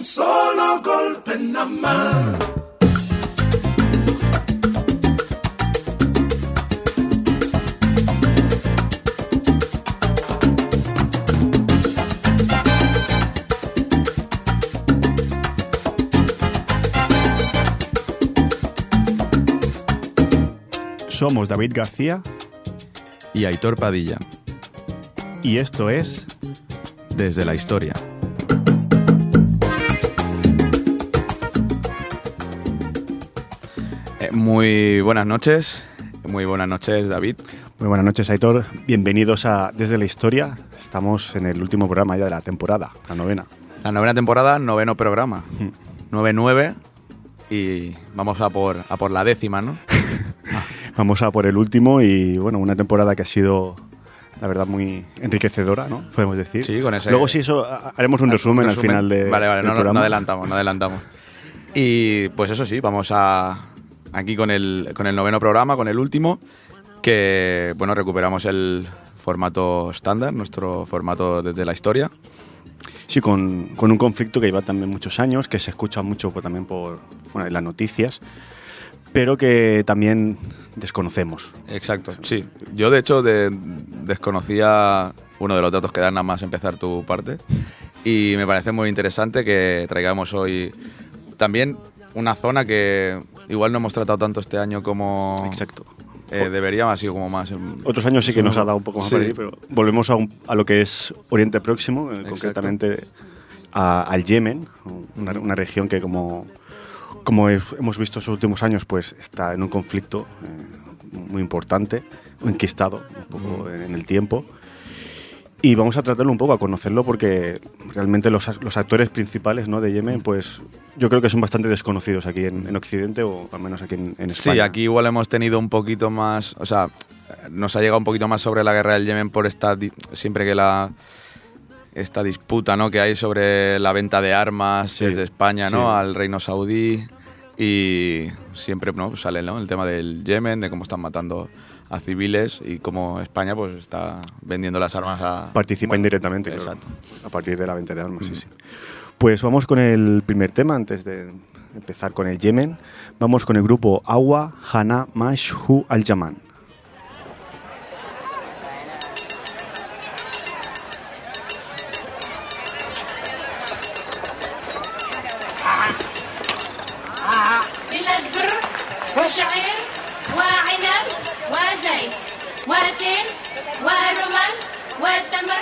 un solo golpe nada más. Somos David García y Aitor Padilla, y esto es desde la historia. Muy buenas noches, muy buenas noches David. Muy buenas noches, Aitor. Bienvenidos a Desde la Historia. Estamos en el último programa ya de la temporada, la novena. La novena temporada, noveno programa. Mm. 9-9 y vamos a por, a por la décima, ¿no? Vamos a por el último y bueno, una temporada que ha sido la verdad muy enriquecedora, ¿no? Podemos decir. Sí, con ese- Luego sí eso ha- haremos un resumen, al final de, Vale, vale, del no, no, programa. no adelantamos, no adelantamos. Y pues eso sí, vamos a aquí con el, con el noveno programa, con el último, que bueno, recuperamos el formato estándar, nuestro formato desde la historia. Sí, con, con un conflicto que lleva también muchos años, que se escucha mucho por- también por bueno, en las noticias, pero que también desconocemos. Exacto, sí. Yo de hecho de- desconocía uno de los datos que dan nada más empezar tu parte y me parece muy interesante que traigamos hoy también una zona que igual no hemos tratado tanto este año como Exacto. eh, deberíamos, ha sido como más... Otros años sí que nos ha dado un poco más Sí. por ahí, pero volvemos a, un- a lo que es Oriente Próximo, eh, concretamente a- al Yemen, una, una región que como, como he- hemos visto en los últimos años, pues está en un conflicto eh, muy importante, enquistado un poco en, en el tiempo. Y vamos a tratarlo un poco, a conocerlo, porque realmente los, los actores principales ¿no? de Yemen, pues yo creo que son bastante desconocidos aquí en, en Occidente o al menos aquí en, en España. Sí, aquí igual hemos tenido un poquito más, o sea, nos ha llegado un poquito más sobre la guerra del Yemen por esta, siempre que la esta disputa, ¿no? que hay sobre la venta de armas Sí, desde España, ¿no? sí. al reino saudí y siempre ¿no? sale ¿no? el tema del Yemen, de cómo están matando a civiles y cómo España pues está vendiendo las armas a Participa bueno, indirectamente, claro, Exacto. a partir de la venta de armas, sí, sí. Pues vamos con el primer tema, antes de empezar con el Yemen. Vamos con el grupo Awa Hana Mashhu Al-Yaman. وتين ورمان وتمر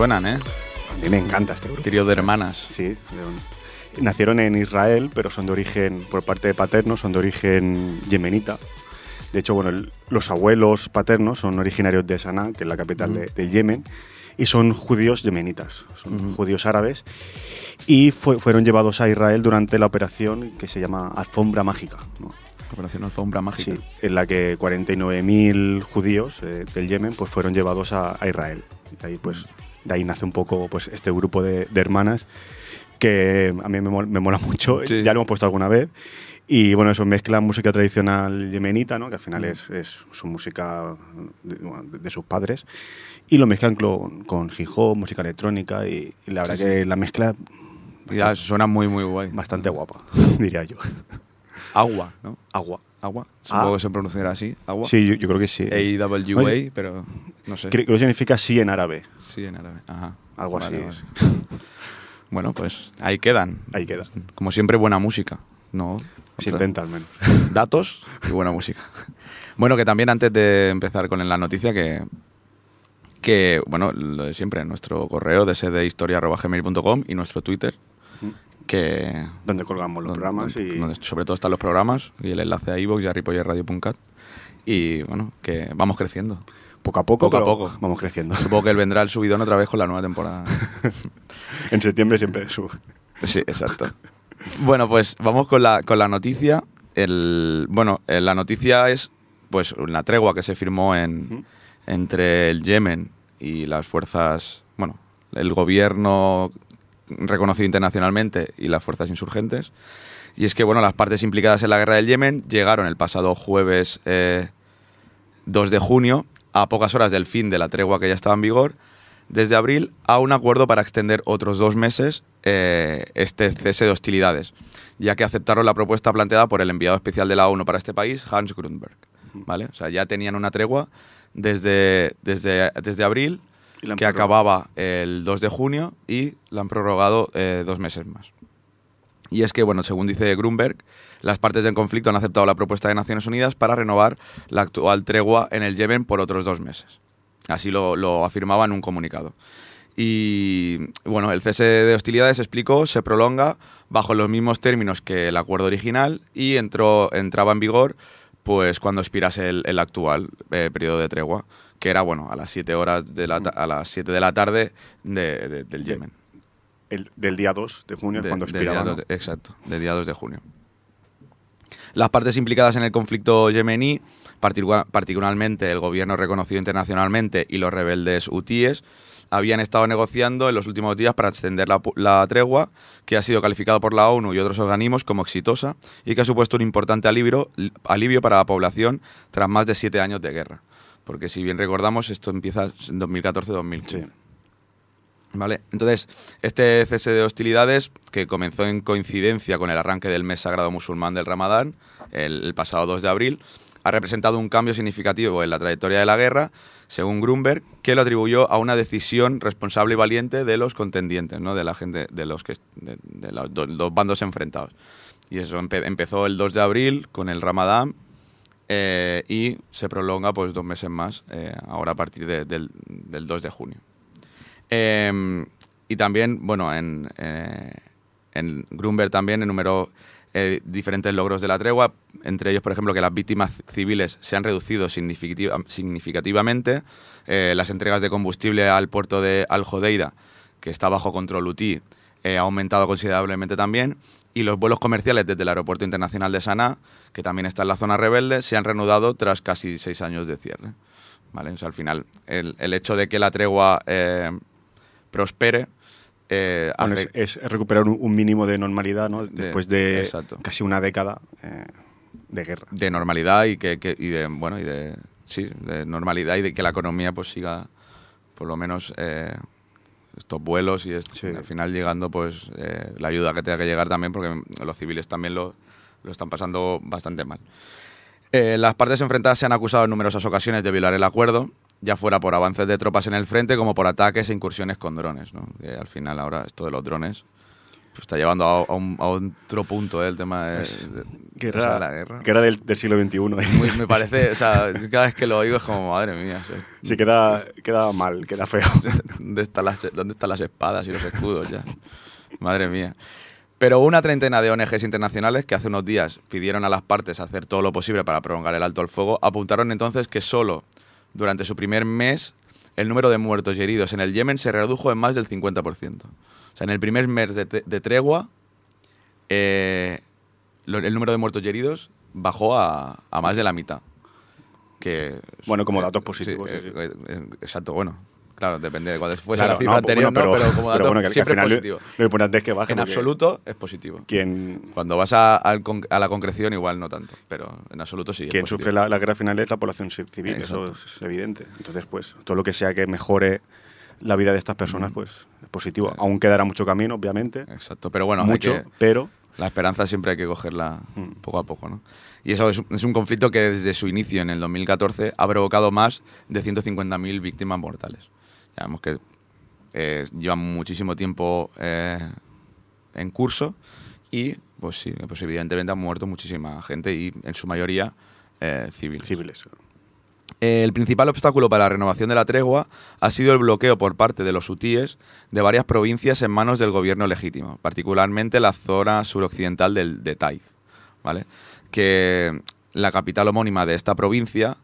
suenan, eh? A mí me encanta este grupo. Trío de hermanas. Sí, nacieron en Israel, pero son de origen, por parte de paterno, son de origen yemenita. De hecho, bueno, el- los abuelos paternos son originarios de Sanaa, que es la capital de, de Yemen, y son judíos yemenitas, son Ujú. judíos árabes, y fue- fueron llevados a Israel durante la operación que se llama Alfombra Mágica, ¿no? Operación Alfombra Mágica. Sí, en la que 49.000 judíos eh, del Yemen pues, fueron llevados a, a Israel. Y ahí, pues, de ahí nace un poco pues, este grupo de, de hermanas que a mí me, mol- me mola mucho, Sí. ya lo hemos puesto alguna vez. Y bueno, eso mezcla música tradicional yemenita, ¿no? que al final es, es su música de, de sus padres, y lo mezclan con, con hip hop, música electrónica, y, y la verdad Sí, que la mezcla Ya suena muy, muy guay. bastante guapa, diría yo. Agua, ¿no? Agua. Agua. Supongo Ah. que se pronunciará así. Agua. Sí, yo, yo creo que sí. A-W-A, pero no sé. Creo, que significa sí en árabe. Sí, en árabe. Ajá. Algo Vale, así vale. Bueno, pues ahí quedan. Ahí queda. Como siempre, buena música. No. Se intenta al menos. datos y buena música. Bueno, que también antes de empezar con la noticia, que, que bueno, lo de siempre, nuestro correo de sdhistoria.gmail.com y nuestro Twitter, que... Donde colgamos los donde- programas y donde sobre todo están los programas y el enlace a iVoox y a ripollerradio.cat. Y bueno, que vamos creciendo. Poco a poco, Poco a poco. vamos creciendo. Supongo que él vendrá el subidón otra vez con la nueva temporada. en septiembre siempre sube. Sí, exacto. Bueno, pues vamos con la, con la noticia. El, bueno, eh, la noticia es pues una tregua que se firmó en, entre el Yemen y las fuerzas, bueno, el gobierno reconocido internacionalmente y las fuerzas insurgentes. Y es que, bueno, las partes implicadas en la guerra del Yemen llegaron el pasado jueves eh, 2 de junio, a pocas horas del fin de la tregua que ya estaba en vigor, desde abril a un acuerdo para extender otros dos meses eh, este cese de hostilidades, ya que aceptaron la propuesta planteada por el enviado especial de la ONU para este país, Hans Grundberg. ¿vale? O sea, ya tenían una tregua desde, desde, desde abril, que acababa el 2 de junio y la han prorrogado eh, dos meses más. Y es que, bueno, según dice Grunberg, las partes del conflicto han aceptado la propuesta de Naciones Unidas para renovar la actual tregua en el Yemen por otros dos meses. Así lo, lo afirmaba en un comunicado. Y bueno, el cese de hostilidades, explicó, se prolonga bajo los mismos términos que el acuerdo original y entró, entraba en vigor pues cuando expirase el, el actual eh, periodo de tregua, que era bueno a las 7 horas de la a las 7 de la tarde de- de- del Yemen. El, del día 2 de junio De- cuando expiraba. exacto, del día 2 de junio. Las partes implicadas en el conflicto yemení, particularmente el gobierno reconocido internacionalmente y los rebeldes hutíes, habían estado negociando en los últimos días para extender la, la tregua, que ha sido calificada por la ONU y otros organismos como exitosa y que ha supuesto un importante alivio, alivio para la población tras más de siete años de guerra. Porque si bien recordamos, esto empieza en 2014-2015. Sí. ¿Vale? Entonces, este cese de hostilidades, que comenzó en coincidencia con el arranque del mes sagrado musulmán del Ramadán, el, pasado 2 de abril, ha representado un cambio significativo en la trayectoria de la guerra, según Grunberg, que lo atribuyó a una decisión responsable y valiente de los contendientes, ¿no? de la gente, de los que de, de los dos, dos bandos enfrentados. Y eso empe- empezó el 2 de abril con el Ramadán eh, y se prolonga pues dos meses más, eh, ahora a partir de- del, del 2 de junio. Eh, y también, bueno, en, eh, en Grunberg también enumeró eh, diferentes logros de la tregua, entre ellos, por ejemplo, que las víctimas civiles se han reducido significativa- significativamente, eh, las entregas de combustible al puerto de Al Jodeida, que está bajo control UTI, eh, ha aumentado considerablemente también, y los vuelos comerciales desde el Aeropuerto Internacional de Sanaa, que también está en la zona rebelde, se han reanudado tras casi seis años de cierre. ¿Vale? Al final, el, el hecho de que la tregua prospere eh, Bueno, hace- es, es recuperar un, un mínimo de normalidad ¿no? después de casi una década eh, de guerra. de normalidad y que, que- y de bueno y de sí de normalidad y de que la economía pues siga por lo menos eh, estos vuelos y Sí. al final llegando pues eh, la ayuda que tenga que llegar también porque los civiles también lo, lo están pasando bastante mal Eh, las partes enfrentadas se han acusado en numerosas ocasiones de violar el acuerdo ya fuera por avances de tropas en el frente como por ataques e incursiones con drones ¿no? Que al final ahora esto de los drones pues, está llevando a, a un- a otro punto eh, el tema de, de- Guerra, o sea, la guerra. guerra del, del siglo XXI. Muy- me parece, o sea, cada vez que lo oigo es como, madre mía. Sí, queda, queda mal, queda feo. ¿Dónde están, las, ¿Dónde están las espadas y los escudos ya? Madre mía. Pero una treintena de ONGs internacionales que hace unos días pidieron a las partes hacer todo lo posible para prolongar el alto al fuego, apuntaron entonces que solo durante su primer mes el número de muertos y heridos en el Yemen se redujo en más del 50%. O sea, en el primer mes de, te- de tregua, eh, lo- el número de muertos y heridos bajó a, a más de la mitad. Que, Bueno, como eh, datos positivos, sí, sí, sí. eh, exacto, bueno. Claro, depende de cuál fuese Claro, la cifra no, anterior, bueno, ¿no? pero como dato bueno, que al siempre final es positivo. Lo importante es que baje. En absoluto es positivo. Quien, Cuando vas a, a la concreción igual no tanto, pero en absoluto sí. quien sufre la, la guerra final es la población ci- civil, eso es evidente. Entonces, pues, todo lo que sea que mejore la vida de estas personas, pues, es positivo. Aún quedará mucho camino, obviamente. Exacto, pero bueno, mucho, que- pero la esperanza siempre hay que cogerla Mm. poco a poco, ¿no? Y eso es, es un conflicto que desde su inicio en el 2014 ha provocado más de 150.000 víctimas mortales. Ya vemos que eh, llevan muchísimo tiempo eh, en curso y, pues sí, pues evidentemente han muerto muchísima gente y en su mayoría eh, civiles. civiles. El principal obstáculo para la renovación de la tregua ha sido el bloqueo por parte de los hutíes de varias provincias en manos del gobierno legítimo, particularmente la zona suroccidental del, de Taiz, ¿vale? que la capital homónima de esta provincia,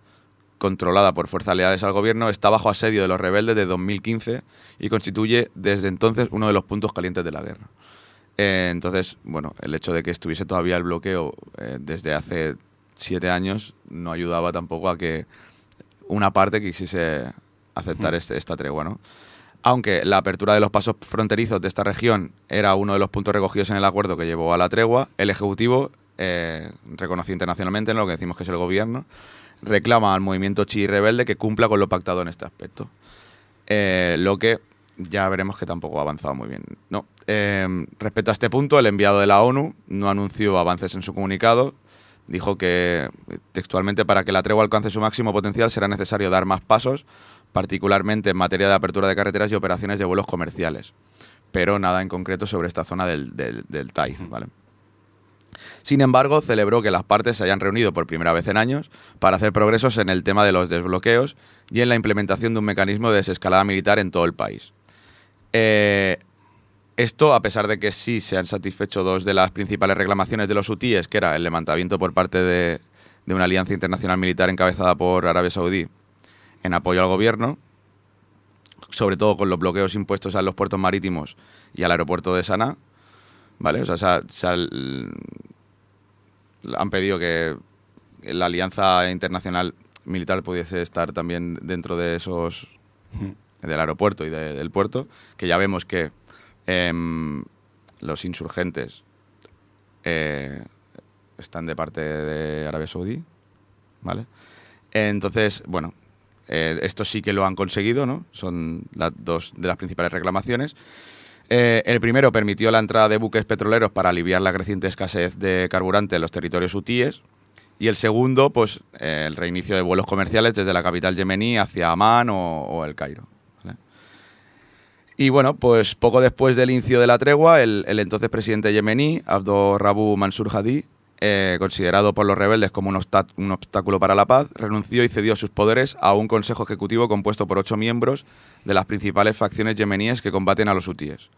controlada por fuerzas leales al gobierno, está bajo asedio de los rebeldes de 2015 y constituye desde entonces uno de los puntos calientes de la guerra. Eh, entonces, bueno, el hecho de que estuviese todavía el bloqueo eh, desde hace siete años no ayudaba tampoco a que una parte quisiese aceptar este- esta tregua, ¿no? Aunque la apertura de los pasos fronterizos de esta región era uno de los puntos recogidos en el acuerdo que llevó a la tregua, el Ejecutivo, eh, reconocido internacionalmente, en lo que decimos que es el gobierno, reclama al movimiento chií rebelde que cumpla con lo pactado en este aspecto. Eh, lo que ya veremos que tampoco ha avanzado muy bien. No. Eh, respecto a este punto, el enviado de la ONU no anunció avances en su comunicado. Dijo que textualmente para que la tregua alcance su máximo potencial será necesario dar más pasos, particularmente en materia de apertura de carreteras y operaciones de vuelos comerciales. Pero nada en concreto sobre esta zona del, del, del ¿vale? Sin embargo, celebró que las partes se hayan reunido por primera vez en años para hacer progresos en el tema de los desbloqueos y en la implementación de un mecanismo de desescalada militar en todo el país. Eh, esto, a pesar de que sí se han satisfecho dos de las principales reclamaciones de los hutíes, que era el levantamiento por parte de, una alianza internacional militar encabezada por Arabia Saudí en apoyo al gobierno, sobre todo con los bloqueos impuestos a los puertos marítimos y al aeropuerto de Sanaa, ¿vale? O sea, se ha- han pedido que la alianza internacional militar pudiese estar también dentro de esos del aeropuerto y de- del puerto, que ya vemos que em, los insurgentes eh, están de parte de Arabia Saudí, ¿vale? Entonces, bueno, eh, esto sí que lo han conseguido, ¿no? Son las dos de las principales reclamaciones. Eh, el primero permitió la entrada de buques petroleros para aliviar la creciente escasez de carburante en los territorios hutíes. Y el segundo, pues, eh, el reinicio de vuelos comerciales desde la capital yemení hacia Amán o, el Cairo. Y bueno, pues poco después del inicio de la tregua, el, el entonces presidente yemení, Abdo Rabu Mansur Hadi, eh, considerado por los rebeldes como un, obstáculo para la paz, renunció y cedió sus poderes a un consejo ejecutivo compuesto por ocho miembros de las principales facciones yemeníes que combaten a los hutíes,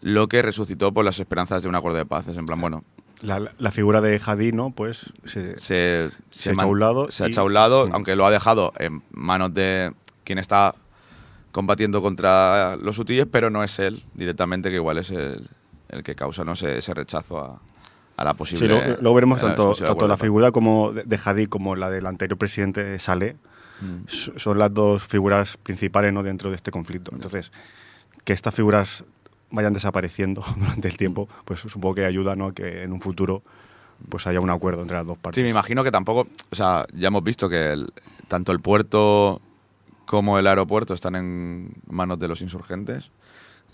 lo que resucitó por las esperanzas de un acuerdo de paz. Es en plan, bueno, La, figura de Hadí, ¿no? Pues se, se, Se ha a un lado se ha echado a un lado, Mm. aunque lo ha dejado en manos de quien está combatiendo contra los hutíes, pero no es él directamente, que igual es el, el que causa ¿no? ese, ese rechazo a, a la posible. Sí, luego, luego veremos la tanto, la figura como de, de Hadí como la del anterior presidente Saleh Mm. son las dos figuras principales ¿no? dentro de este conflicto. Entonces, que estas figuras vayan desapareciendo durante el tiempo, pues supongo que ayuda ¿no? que en un futuro pues haya un acuerdo entre las dos partes. Sí, me imagino que tampoco, o sea, ya hemos visto que el- tanto el puerto como el aeropuerto están en manos de los insurgentes,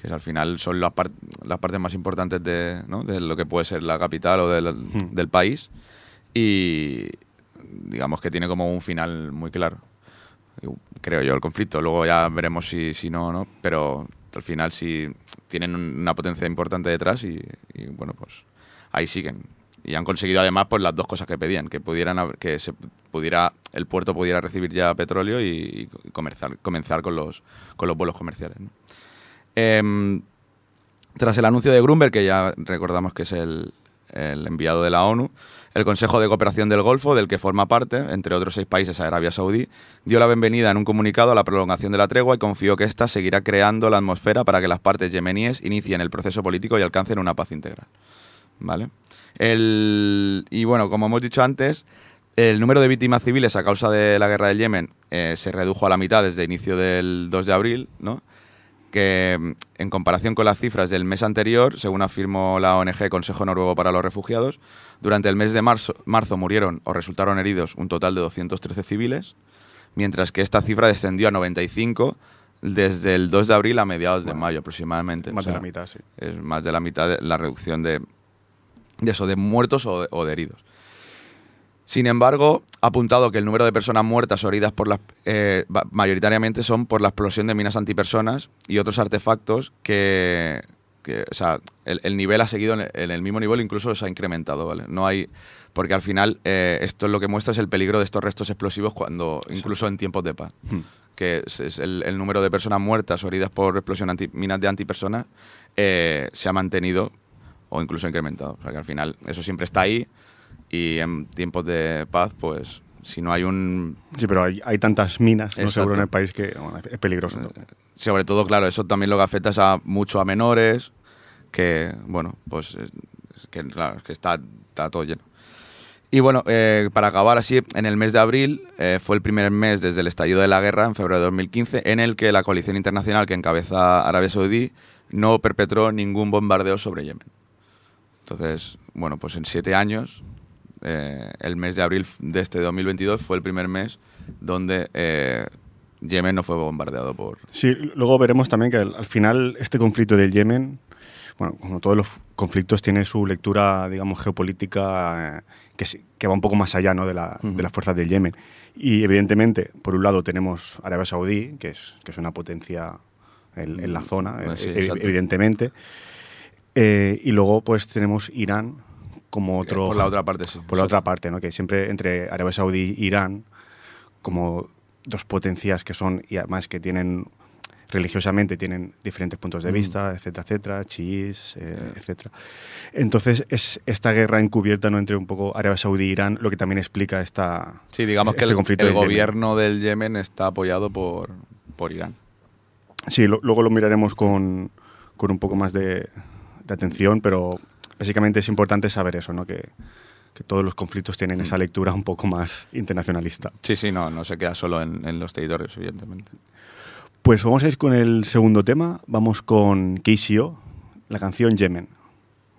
que al final son las, par- las partes más importantes de, ¿no? de lo que puede ser la capital o del, Hmm. del país. Y digamos que tiene como un final muy claro, creo yo, el conflicto. Luego ya veremos si, si no o no, pero al final si tienen un- una potencia importante detrás y, y, bueno, pues ahí siguen. Y han conseguido además pues las dos cosas que pedían, que pudieran que se pudiera el puerto pudiera recibir ya petróleo y, comenzar con los con los vuelos comerciales. ¿no? Em, tras el anuncio de Grunberg, que ya recordamos que es el, enviado de la ONU, el Consejo de Cooperación del Golfo, del que forma parte, entre otros seis países, Arabia Saudí, dio la bienvenida en un comunicado a la prolongación de la tregua y confió que ésta seguirá creando la atmósfera para que las partes yemeníes inicien el proceso político y alcancen una paz integral. ¿Vale? Y bueno, como hemos dicho antes, el número de víctimas civiles a causa de la guerra del Yemen eh, se redujo a la mitad desde el inicio del 2 de abril, ¿no? Que en comparación con las cifras del mes anterior, según afirmó la ONG Consejo Noruego para los Refugiados, durante el mes de marzo, marzo murieron o resultaron heridos un total de 213 civiles, mientras que esta cifra descendió a 95 desde el 2 de abril a mediados de mayo aproximadamente. Más O sea, de la mitad, sí. es más de la mitad de la reducción de, de eso, de muertos o de, o de heridos. Sin embargo, ha apuntado que el número de personas muertas o heridas por las, eh, mayoritariamente son por la explosión de minas antipersonas y otros artefactos que, que, o sea, el, el nivel ha seguido en el, en el mismo nivel, incluso se ha incrementado, ¿vale? No hay, porque al final eh, esto es lo que muestra es el peligro de estos restos explosivos cuando, incluso en tiempos de paz Hmm. que es, es el, el número de personas muertas o heridas por explosión anti, minas de antipersonas eh, se ha mantenido o incluso incrementado. O sea que al final eso siempre está ahí y en tiempos de paz, pues si no hay un... Sí, pero hay, hay tantas minas, no seguro en el país que bueno, es peligroso. todo. Sobre todo, claro, eso también lo que afecta es a mucho a menores, que, bueno, pues eh, que, claro, que está, está todo lleno. Y bueno, eh, para acabar así, en el mes de abril eh, fue el primer mes desde el estallido de la guerra, en febrero de 2015, en el que la coalición internacional que encabeza Arabia Saudí no perpetró ningún bombardeo sobre Yemen. Entonces, bueno, pues en siete años, eh, el mes de abril de este 2022 fue el primer mes donde eh, Yemen no fue bombardeado por... Sí, luego veremos también que al, al final este conflicto del Yemen, bueno, como todos los conflictos, tiene su lectura, digamos, geopolítica eh, que, que va un poco más allá ¿no? de, la- Ujú. de las fuerzas del Yemen. Y evidentemente, por un lado tenemos Arabia Saudí, que es, que es una potencia en, en la zona, Mm, eh, sí, ev- exacto. evidentemente. Eh, y luego pues tenemos Irán como otro... Por la otra parte, sí. por la otra parte, ¿no? que siempre entre Arabia Saudí e Irán, como dos potencias que son, y además que tienen religiosamente tienen diferentes puntos de Mm. vista, etcétera, etcétera, chiíes, eh, etcétera. Entonces es esta guerra encubierta ¿no? entre un poco Arabia Saudí e Irán lo que también explica esta Sí, digamos que este el, conflicto el del Yemen. gobierno del Yemen está apoyado por, por Irán. Sí, lo- luego lo miraremos con, con un poco más de, de atención, pero básicamente es importante saber eso, ¿no? que, que todos los conflictos tienen Mm. esa lectura un poco más internacionalista. Sí, sí, no, no se queda solo en, en los territorios, evidentemente. Pues vamos a ir con el segundo tema. Vamos con KCO, la canción Yemen.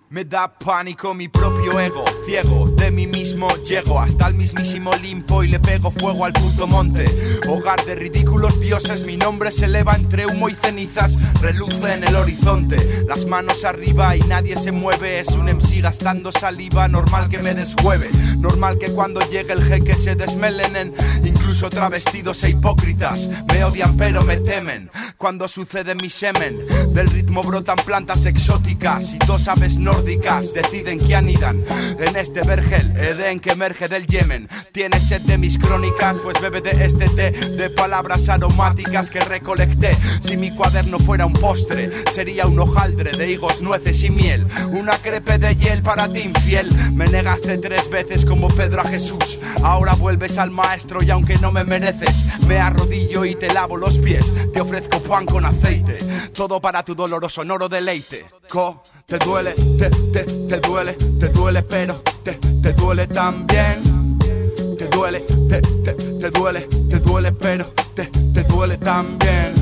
Me da pánico mi propio ego, ciego, de mí mismo llego hasta el mismísimo limpo y le pego fuego al puto monte. Hogar de ridículos dioses, mi nombre se eleva entre humo y cenizas, reluce en el horizonte. Las manos arriba y nadie se mueve, es un MC gastando saliva, normal que me deshueve. Normal que cuando llegue el jeque se desmelenen, incluso travestidos e hipócritas. Me odian pero me temen. Cuando sucede mi semen, del ritmo brotan plantas exóticas y dos aves nórdicas deciden que anidan en este vergel, Edén que emerge del Yemen. Tienes sed de mis crónicas, pues bebe de este té de palabras aromáticas que recolecté. Si mi cuaderno fuera un postre, sería un hojaldre de higos, nueces y miel. Una crepe de hiel para ti infiel. Me negaste tres veces como Pedro a Jesús. Ahora vuelves al maestro y aunque no me mereces, me arrodillo y te lavo los pies. Te ofrezco pan con aceite, todo para tu doloroso sonoro deleite. Co, te duele, te, te, te duele, te duele, pero te, te duele también. Te duele, te, te, te duele, te duele, pero te, te duele también.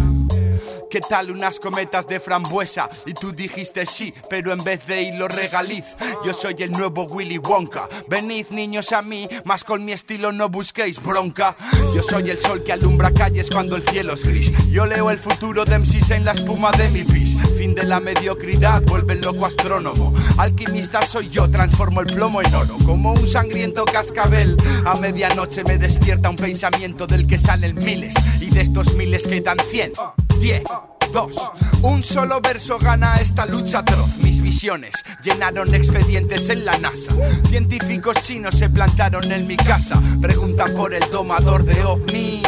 ¿Qué tal unas cometas de frambuesa? Y tú dijiste sí, pero en vez de hilo regaliz. Yo soy el nuevo Willy Wonka. Venid niños a mí, más con mi estilo no busquéis bronca. Yo soy el sol que alumbra calles cuando el cielo es gris. Yo leo el futuro de MCs en la espuma de mi pis. Fin de la mediocridad, vuelve el loco astrónomo. Alquimista soy yo, transformo el plomo en oro. Como un sangriento cascabel. A medianoche me despierta un pensamiento del que salen miles. Y de estos miles quedan cien. Diez, Dos, un solo verso gana esta lucha atroz. Mis visiones llenaron expedientes en la NASA. Científicos chinos se plantaron en mi casa. Preguntan por el domador de ovnis.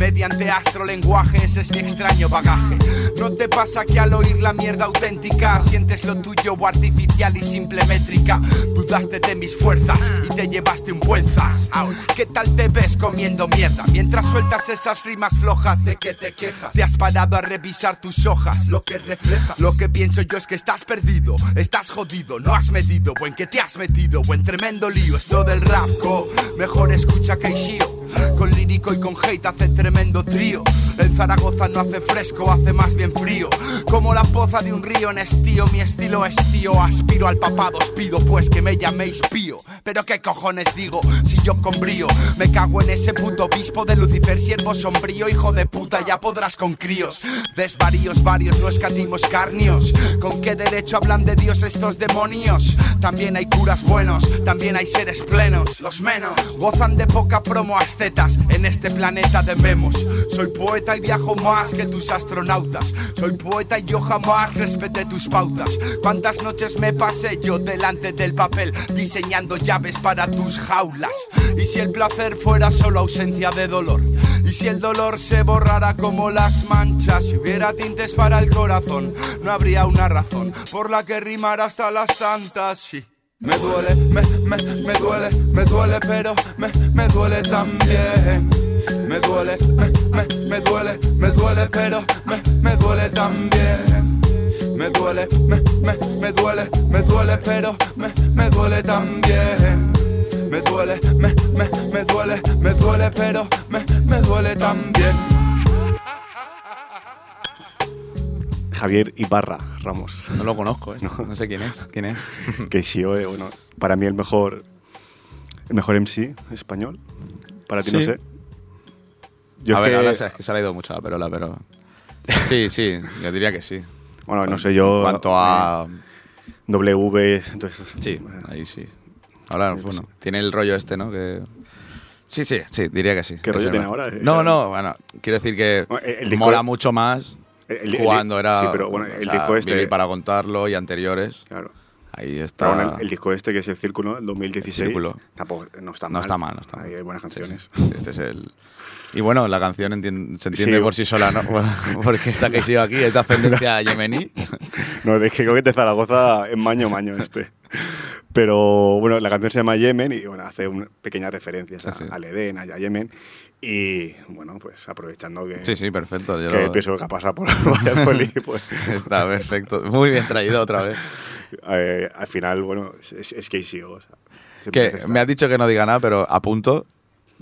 Mediante astrolenguaje, ese es mi extraño bagaje. ¿No te pasa que al oír la mierda auténtica sientes lo tuyo o artificial y simple métrica? Dudaste de mis fuerzas y te llevaste un buen zas. ¿qué tal te ves comiendo mierda? Mientras sueltas esas rimas flojas de que te quejas. Te has parado a revisar tus hojas, lo que refleja. Lo que pienso yo es que estás perdido, estás jodido, no has medido, o en que te has metido, o en tremendo lío. Esto del rap, co, mejor escucha que. Con lírico y con hate hace tremendo trío. En Zaragoza no hace fresco, hace más bien frío. Como la poza de un río en estío, mi estilo es tío. Aspiro al papado, os pido pues que me llaméis pío. Pero qué cojones digo, si yo con brío me cago en ese puto obispo de Lucifer, siervo sombrío, hijo de puta, ya podrás con críos. Desvaríos varios, no escatimos carnios. ¿Con qué derecho hablan de Dios estos demonios? También hay curas buenos, también hay seres plenos, los menos. Gozan de poca promo en este planeta debemos. Soy poeta y viajo más que tus astronautas. Soy poeta y yo jamás respeté tus pautas. ¿Cuántas noches me pasé yo delante del papel diseñando llaves para tus jaulas? Y si el placer fuera solo ausencia de dolor, y si el dolor se borrara como las manchas, si hubiera tintes para el corazón, no habría una razón por la que rimar hasta las tantas. Me duele, me, me, me duele, me duele, pero me, me duele también. Me duele, me, me, me duele, me duele, pero me, me duele también. Me duele, me, me, me duele, me duele, pero me, me duele también. Me duele, me, me, me duele, me duele, pero me, me duele también. Javier Ibarra Ramos. No lo conozco, ¿eh? no, sé quién es. ¿Quién es? que sí, eh, bueno, para mí el mejor, el mejor MC español. Para ti no sé. Yo a ver, que- ahora es que se ha ido mucho la perola, pero... Sí, sí, yo diría que sí. Bueno, no sé, yo... En cuanto a... W, entonces... Sí, ahí sí. Ahora, bueno, tiene el rollo este, ¿no? Que... Sí, sí, sí, diría que sí. ¿Qué Que rollo tiene ahora? No, no, bueno, quiero decir que Bueno, el disco- mola mucho más El- el- cuando era... Sí, pero bueno, el sea, disco este... Para contarlo y anteriores. Claro. Ahí está... Bueno, el, el disco este, que es el Círculo, el 2016, El Círculo. tampoco, no está no mal. está mal, no está mal. Ahí hay buenas Sí, canciones. sí. Este es el... Y bueno, la canción se entiende Sí. por sí sola, ¿no? Porque esta que sigo aquí es de ascendencia yemení. No, es que creo que de Zaragoza es maño maño este. Pero bueno, la canción se llama Yemen y bueno, hace una pequeñas referencias a, Sí, sí. al Edén, a Yemen. Y bueno, pues aprovechando que, Sí, sí, perfecto. que lo- pienso que ha pasado por Valladolid, pues Está perfecto. Muy bien traído otra vez. eh, al final, bueno, es, es que sí, o sea, Que me has dicho que no diga nada, pero a punto.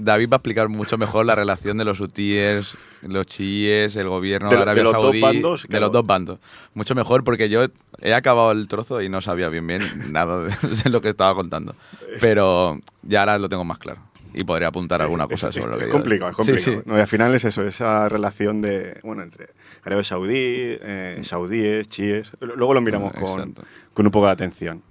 David va a explicar mucho mejor la relación de los hutíes, los chiíes, el gobierno De de, de Arabia dos Saudí. de los dos bandos. Mucho mejor porque yo he acabado el trozo y no sabía bien bien nada de, de lo que estaba contando. Pero ya ahora lo tengo más claro. Y podría apuntar alguna cosa es, sobre lo es que digo. complicado, es complicado. sí. No, y al final es eso, esa relación de, bueno, entre Arabia Saudí, eh, saudíes, chiíes. Luego lo miramos Ah, con, con un poco de atención.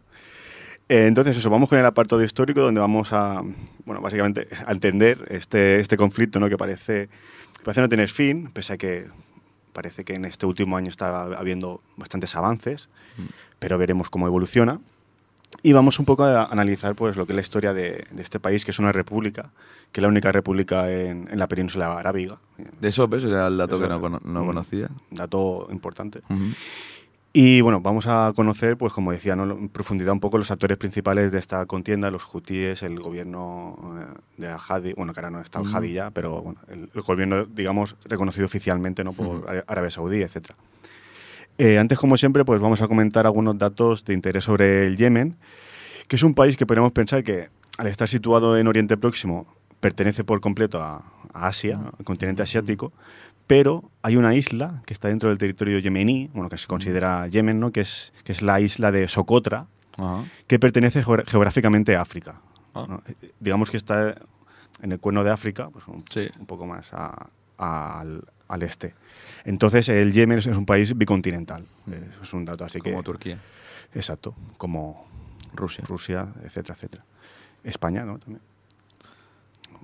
Eh, entonces, eso, vamos con el apartado histórico donde vamos a, bueno, básicamente a entender este, este conflicto, ¿no? Que parece, parece no tener fin, pese a que parece que en este último año está habiendo bastantes avances, Mm. pero veremos cómo evoluciona. Y vamos un poco a analizar pues, lo que es la historia de, de este país, que es una república, que es la única república en, en la península arábiga. De eso, ¿ves? Era el dato Eso, que no, no un conocía. Dato importante. Ujú. Y bueno, vamos a conocer, pues como decía, ¿no? en profundidad un poco los actores principales de esta contienda, los hutíes, el gobierno eh, de Al-Hadi, bueno, que ahora no está Al-Hadi ya, pero bueno, el, el gobierno, digamos, reconocido oficialmente ¿no? por Ara- Arabia Saudí, etc. antes, como siempre, pues vamos a comentar algunos datos de interés sobre el Yemen, que es un país que podríamos pensar que, al estar situado en Oriente Próximo, pertenece por completo a, a Asia, al continente asiático, pero hay una isla que está dentro del territorio yemení, bueno, que se considera Yemen, ¿no? que, es, que es la isla de Socotra, Ajá. que pertenece geográficamente a África. Ah. ¿no? Eh, Digamos que está en el cuerno de África, pues un, Sí. un poco más a- al, al este. Entonces, el Yemen es, un país bicontinental. Es, es un dato así Como que... Turquía. Exacto, como Rusia. Rusia, etcétera, etcétera. España, ¿no? También.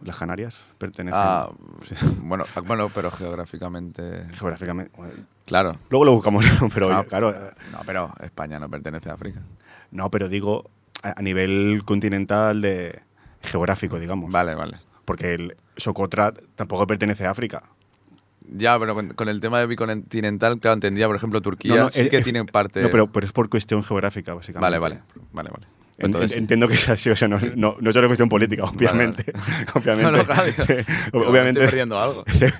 las Canarias pertenecen Ah, sí, bueno, ah, bueno, pero geográficamente. geográficamente. bueno, Claro. luego lo buscamos, pero Ah, claro, eh, No, pero España no pertenece a África. no, pero digo a, a nivel continental de geográfico, digamos. Vale, vale. Porque el Socotra tampoco pertenece a África. Ya, pero con, el tema de bicontinental, claro, entendía, por ejemplo, Turquía No, no, sí es- que es- tiene parte. No, pero, pero es por cuestión geográfica, básicamente. Vale, vale, vale, vale. Entonces, entiendo que es así, o sea, no, no, no es una cuestión política, obviamente. obviamente. No, no, claro, Eh, obviamente. estoy perdiendo algo. Ce-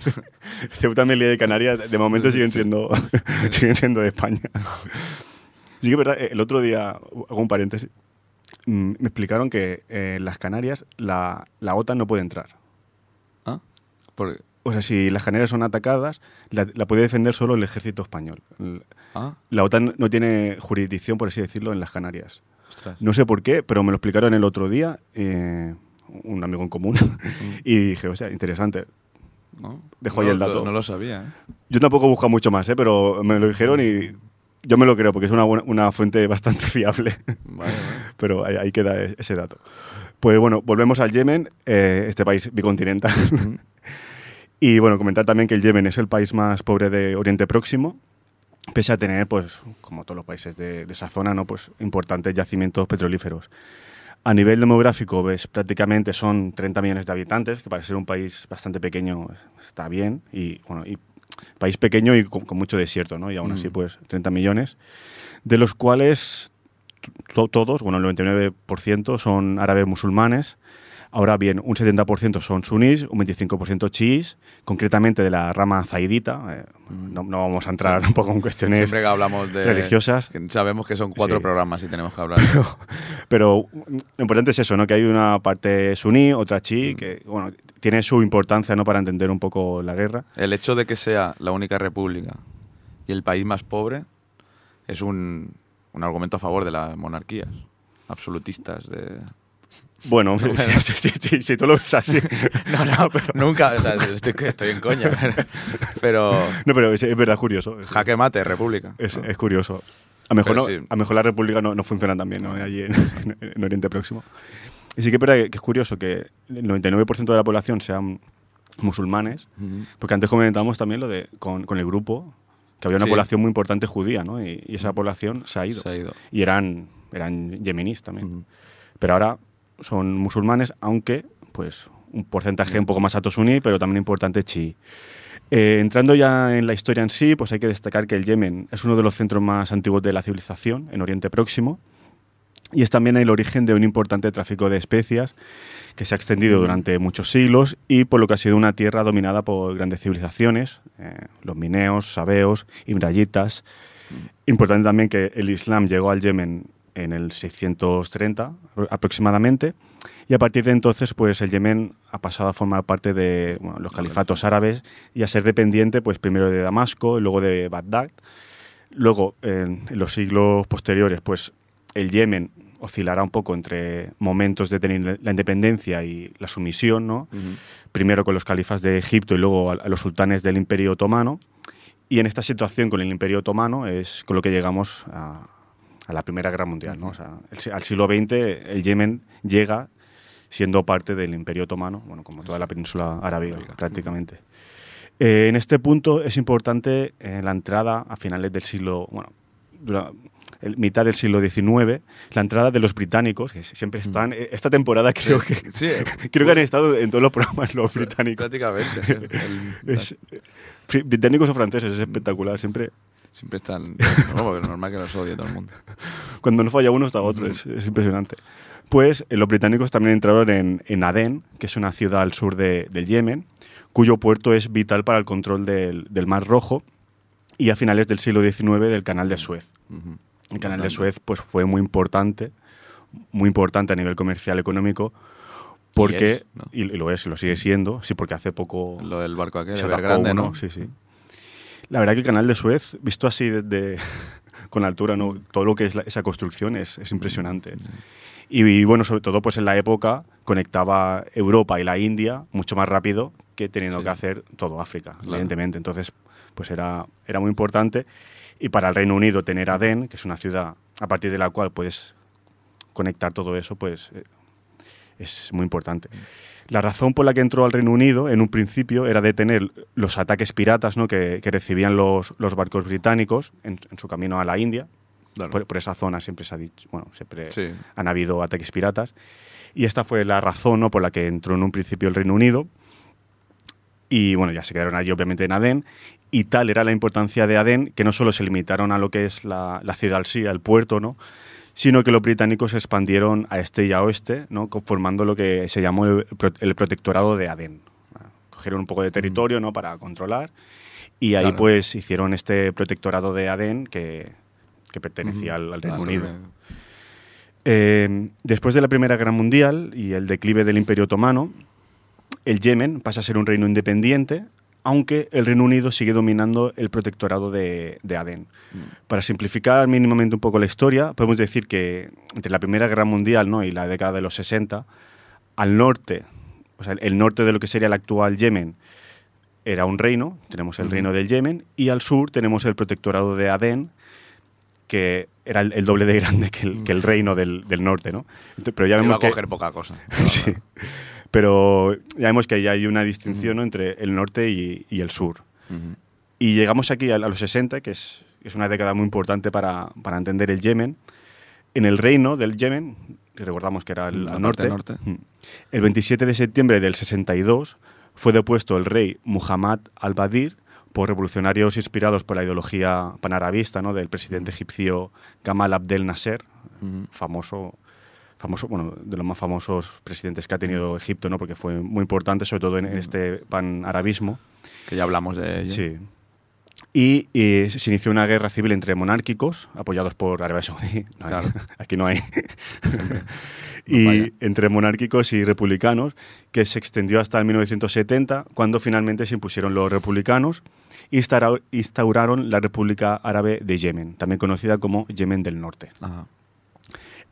Ceuta, Melilla y Canarias, de momento siguen siendo, siguen siendo de España. Sí que es verdad, eh, el otro día, hago un paréntesis, mm, me explicaron que eh, en las Canarias la, la OTAN no puede entrar. ¿Ah? Porque- O sea, si las Canarias son atacadas, la, la puede defender solo el ejército español. Ah, La OTAN no tiene jurisdicción, por así decirlo, en las Canarias. ostras. No sé por qué, pero me lo explicaron el otro día, eh, un amigo en común, y dije, o sea, interesante. ¿No? Dejo No ahí el lo- dato. No, lo sabía, ¿eh? Yo tampoco busco mucho más, ¿eh? pero me lo dijeron y yo me lo creo, porque es una, buena- una fuente bastante fiable. Vale, vale. pero ahí, ahí queda e- ese dato. Pues bueno, volvemos al Yemen, eh, este país bicontinental. Y bueno, comentar también que el Yemen es el país más pobre de Oriente Próximo, pese a tener, pues, como todos los países de, de esa zona, ¿no? pues, importantes yacimientos petrolíferos. A nivel demográfico, ves, prácticamente son 30 millones de habitantes, que para ser un país bastante pequeño está bien. Y bueno, y país pequeño y con, con mucho desierto, ¿no? Y aún así, Mm. pues 30 millones, de los cuales to- todos, bueno, el 99% son árabes musulmanes. Ahora bien, un 70% son sunís, un 25% chiíes, concretamente de la rama zaidita. eh, no, no vamos a entrar tampoco en cuestiones Siempre que hablamos de. religiosas. sabemos que son cuatro Sí. programas y tenemos que hablar. Pero mm, lo importante es eso, ¿no? Que hay una parte suní, otra Mm. chií, que bueno, tiene su importancia, ¿no? Para entender un poco la guerra. El hecho de que sea la única república y el país más pobre es un, un argumento a favor de las monarquías absolutistas. De... Bueno, si, si- si- si tú lo ves así. No, no, pero nunca. O sea, estoy, estoy en coña. Pero, No, pero es, es verdad curioso. Es, jaque mate, república. es- ¿no? es curioso. A lo mejor, Pero no, sí. a lo mejor la República no, no funciona tan bien ¿no? allí en, en Oriente Próximo. Y sí que es verdad que, que es curioso que el 99% de la población sean musulmanes, Ujú. porque antes comentamos también lo de con, con el grupo, que había una Sí. población muy importante judía, ¿no? Y, y esa población se ha ido. Se ha ido. Y eran, eran yemeníes también. Ujú. Pero ahora son musulmanes, aunque pues un porcentaje un poco más alto suní, pero también importante chií. Eh, entrando ya en la historia en sí, pues hay que destacar que el Yemen es uno de los centros más antiguos de la civilización en Oriente Próximo y es también el origen de un importante tráfico de especias que se ha extendido durante muchos siglos y por lo que ha sido una tierra dominada por grandes civilizaciones, eh, los mineos, sabeos, imbrayitas. Importante también que el Islam llegó al Yemen en el 630 aproximadamente y a partir de entonces pues el Yemen ha pasado a formar parte de bueno, los califatos árabes y a ser dependiente pues primero de Damasco y luego de Bagdad. Luego en, en los siglos posteriores pues el Yemen oscilará un poco entre momentos de tener la independencia y la sumisión, ¿no? Primero con los califas de Egipto y luego a, a los sultanes del Imperio Otomano. Y en esta situación con el Imperio Otomano es con lo que llegamos a, a la Primera Guerra Mundial. ¿no? O sea, el al siglo XX el Yemen llega siendo parte del Imperio Otomano, bueno, como toda la península arábiga prácticamente. Eh, en este punto es importante eh, la entrada a finales del siglo, bueno, el- mitad del siglo XIX, la entrada de los británicos, que siempre están, eh, esta temporada creo que Sí, Creo que han estado en todos los programas los británicos. prácticamente. El- Es- fri- británicos o franceses, es espectacular. Siempre, Siempre están. No, porque es normal que los odie todo el mundo. cuando no falla uno, está otro. Es, es impresionante. Pues eh, los británicos también entraron en, en Adén, que es una ciudad al sur de- del Yemen, cuyo puerto es vital para el control del, del Mar Rojo y a finales del siglo XIX del Canal de Suez. Ujú. El Canal de Suez pues, fue muy importante, muy importante a nivel comercial económico, porque, es, ¿no? y, lo es, y lo sigue siendo, sí, porque hace poco Lo del barco aquel, se el atascó grande, uno, ¿no? Sí, sí. La verdad que el canal de Suez, visto así desde con altura, ¿no? todo lo que es la- esa construcción es, es impresionante. Y, y, bueno, sobre todo pues en la época conectaba Europa y la India mucho más rápido que teniendo Sí. que hacer todo África, Claro. evidentemente. Entonces, pues era, era muy importante. Y para el Reino Unido tener Adén, que es una ciudad a partir de la cual puedes conectar todo eso, pues eh, es muy importante. La razón por la que entró al Reino Unido en un principio era detener los ataques piratas ¿no? que, que recibían los, los barcos británicos en, en su camino a la India. Claro. Por, por esa zona siempre se ha dicho, bueno, siempre Sí. han habido ataques piratas. Y esta fue la razón ¿no? por la que entró en un principio el Reino Unido. Y bueno, ya se quedaron allí obviamente en Adén. Y tal era la importancia de Adén que no solo se limitaron a lo que es la, la ciudad sí, al puerto, ¿no? Sino que los británicos se expandieron a este y a oeste, ¿no? formando lo que se llamó el, el protectorado de Adén. Cogieron un poco de territorio ¿no? para controlar y ahí Claro. pues hicieron este protectorado de Adén que, que pertenecía al, al Reino Unido. Eh, después de la Primera Guerra Mundial y el declive del Imperio Otomano, el Yemen pasa a ser un reino independiente, aunque el Reino Unido sigue dominando el protectorado de, de Adén. Para simplificar mínimamente un poco la historia, podemos decir que entre la Primera Guerra Mundial ¿no? y la década de los 60, al norte, o sea, el norte de lo que sería el actual Yemen, era un reino, tenemos el reino del Yemen, y al sur tenemos el protectorado de Adén, que era el, el doble de grande que el, que el reino del, del norte, ¿no? Entonces, pero ya Iba vemos a que, coger poca cosa. Sí. Pero ya vemos que ahí hay una distinción ¿no? entre el norte y, y el sur. Y llegamos aquí a, a los 60, que es, es una década muy importante para, para entender el Yemen. En el reino del Yemen, recordamos que era el, al norte, norte. el 27 de septiembre del 62 fue depuesto el rey Muhammad al-Badir por revolucionarios inspirados por la ideología panarabista ¿no? del presidente egipcio Gamal Abdel Nasser, famoso, famoso, bueno, de los más famosos presidentes que ha tenido Egipto, ¿no? porque fue muy importante, sobre todo en este panarabismo. Que ya hablamos de ello. Sí. Y, y se inició una guerra civil entre monárquicos, apoyados por Arabia Saudí. No, Claro. Aquí no hay. No y falla. entre monárquicos y republicanos, que se extendió hasta el 1970, cuando finalmente se impusieron los republicanos y instaura- instauraron la República Árabe de Yemen, también conocida como Yemen del Norte. Ajá.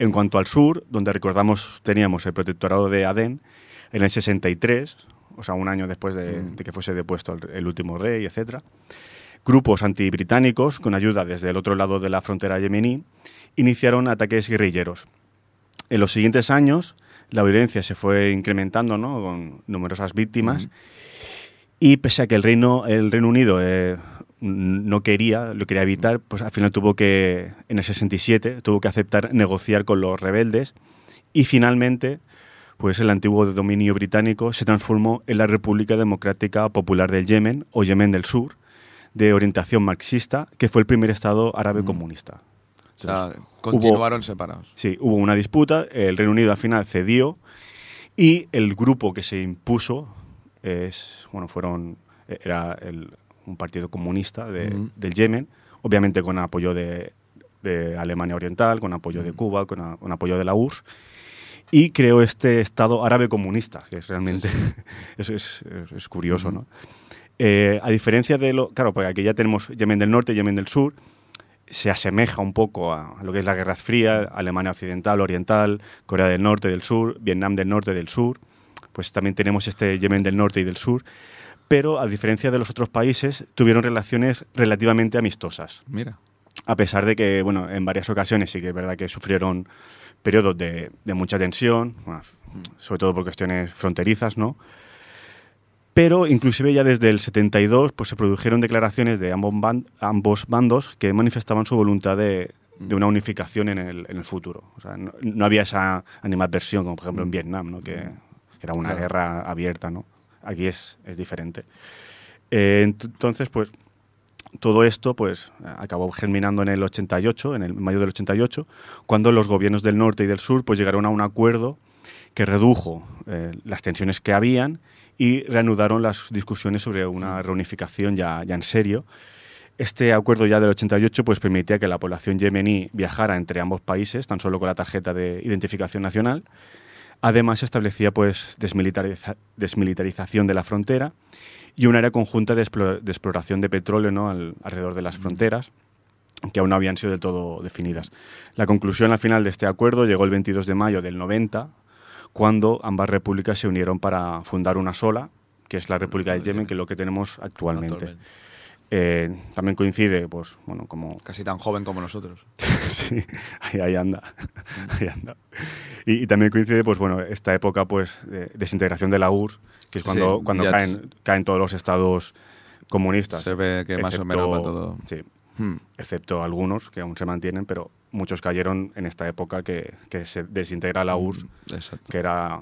En cuanto al sur, donde recordamos teníamos el protectorado de Adén, en el 63, o sea, un año después de, Mm. de que fuese depuesto el, el último rey, etc., grupos antibritánicos, con ayuda desde el otro lado de la frontera yemení, iniciaron ataques guerrilleros. En los siguientes años, la violencia se fue incrementando, ¿no? con numerosas víctimas, Ujú. y pese a que el Reino, el Reino Unido eh, no quería, lo quería evitar, pues al final tuvo que, en el 67, tuvo que aceptar negociar con los rebeldes y finalmente, pues el antiguo dominio británico se transformó en la República Democrática Popular del Yemen o Yemen del Sur, de orientación marxista, que fue el primer estado árabe Mm. comunista. O sea, Entonces, continuaron separados. Sí, hubo una disputa, el Reino Unido al final cedió y el grupo que se impuso es, bueno, fueron, era el- un partido comunista de- del Yemen, obviamente con apoyo de, de Alemania Oriental, con apoyo de Cuba, con, a- con apoyo de la URSS, y creó este Estado árabe comunista, que es realmente, es, es- es curioso. ¿no? Eh, a diferencia de lo, claro, porque aquí ya tenemos Yemen del Norte y Yemen del Sur, se asemeja un poco a, a lo que es la Guerra Fría, Alemania Occidental, Oriental, Corea del Norte, del Sur, Vietnam del Norte, del Sur. Pues también tenemos este Yemen del Norte y del Sur. Pero a diferencia de los otros países, tuvieron relaciones relativamente amistosas. Mira. A pesar de que, bueno, en varias ocasiones sí que es verdad que sufrieron periodos de, de mucha tensión, bueno, sobre todo por cuestiones fronterizas, ¿no? Pero inclusive ya desde el 72 pues, se produjeron declaraciones de ambos, ban- ambos bandos que manifestaban su voluntad de, de una unificación en el, en el futuro. O sea, no, no había esa animadversión como por ejemplo en Vietnam, ¿no? que, que era una Claro. guerra abierta. ¿no? Aquí es, es diferente. Eh, ent- entonces, pues todo esto pues acabó germinando en el 88, en el mayo del 88, cuando los gobiernos del norte y del sur pues llegaron a un acuerdo que redujo eh, las tensiones que habían y reanudaron las discusiones sobre una reunificación ya, ya en serio. Este acuerdo ya del 88 pues permitía que la población yemení viajara entre ambos países tan solo con la tarjeta de identificación nacional. Además se establecía pues desmilitariza- desmilitarización de la frontera y un área conjunta de, explo- de exploración de petróleo ¿no? al- alrededor de las fronteras que aún no habían sido del todo definidas. La conclusión al final de este acuerdo llegó el 22 de mayo del 90, cuando ambas repúblicas se unieron para fundar una sola, que es la República del Yemen, que es lo que tenemos actualmente. Actualmente. Eh, también coincide, pues, bueno, como Casi tan joven como nosotros. sí, ahí, ahí anda, ahí anda. Y, y también coincide, pues bueno, esta época pues de desintegración de la URSS, que es cuando, Sí, cuando caen, caen todos los estados comunistas. Se ve que más o menos va todo. Sí, Hmm. excepto algunos que aún se mantienen, pero muchos cayeron en esta época que, que se desintegra la URSS, Exacto. que era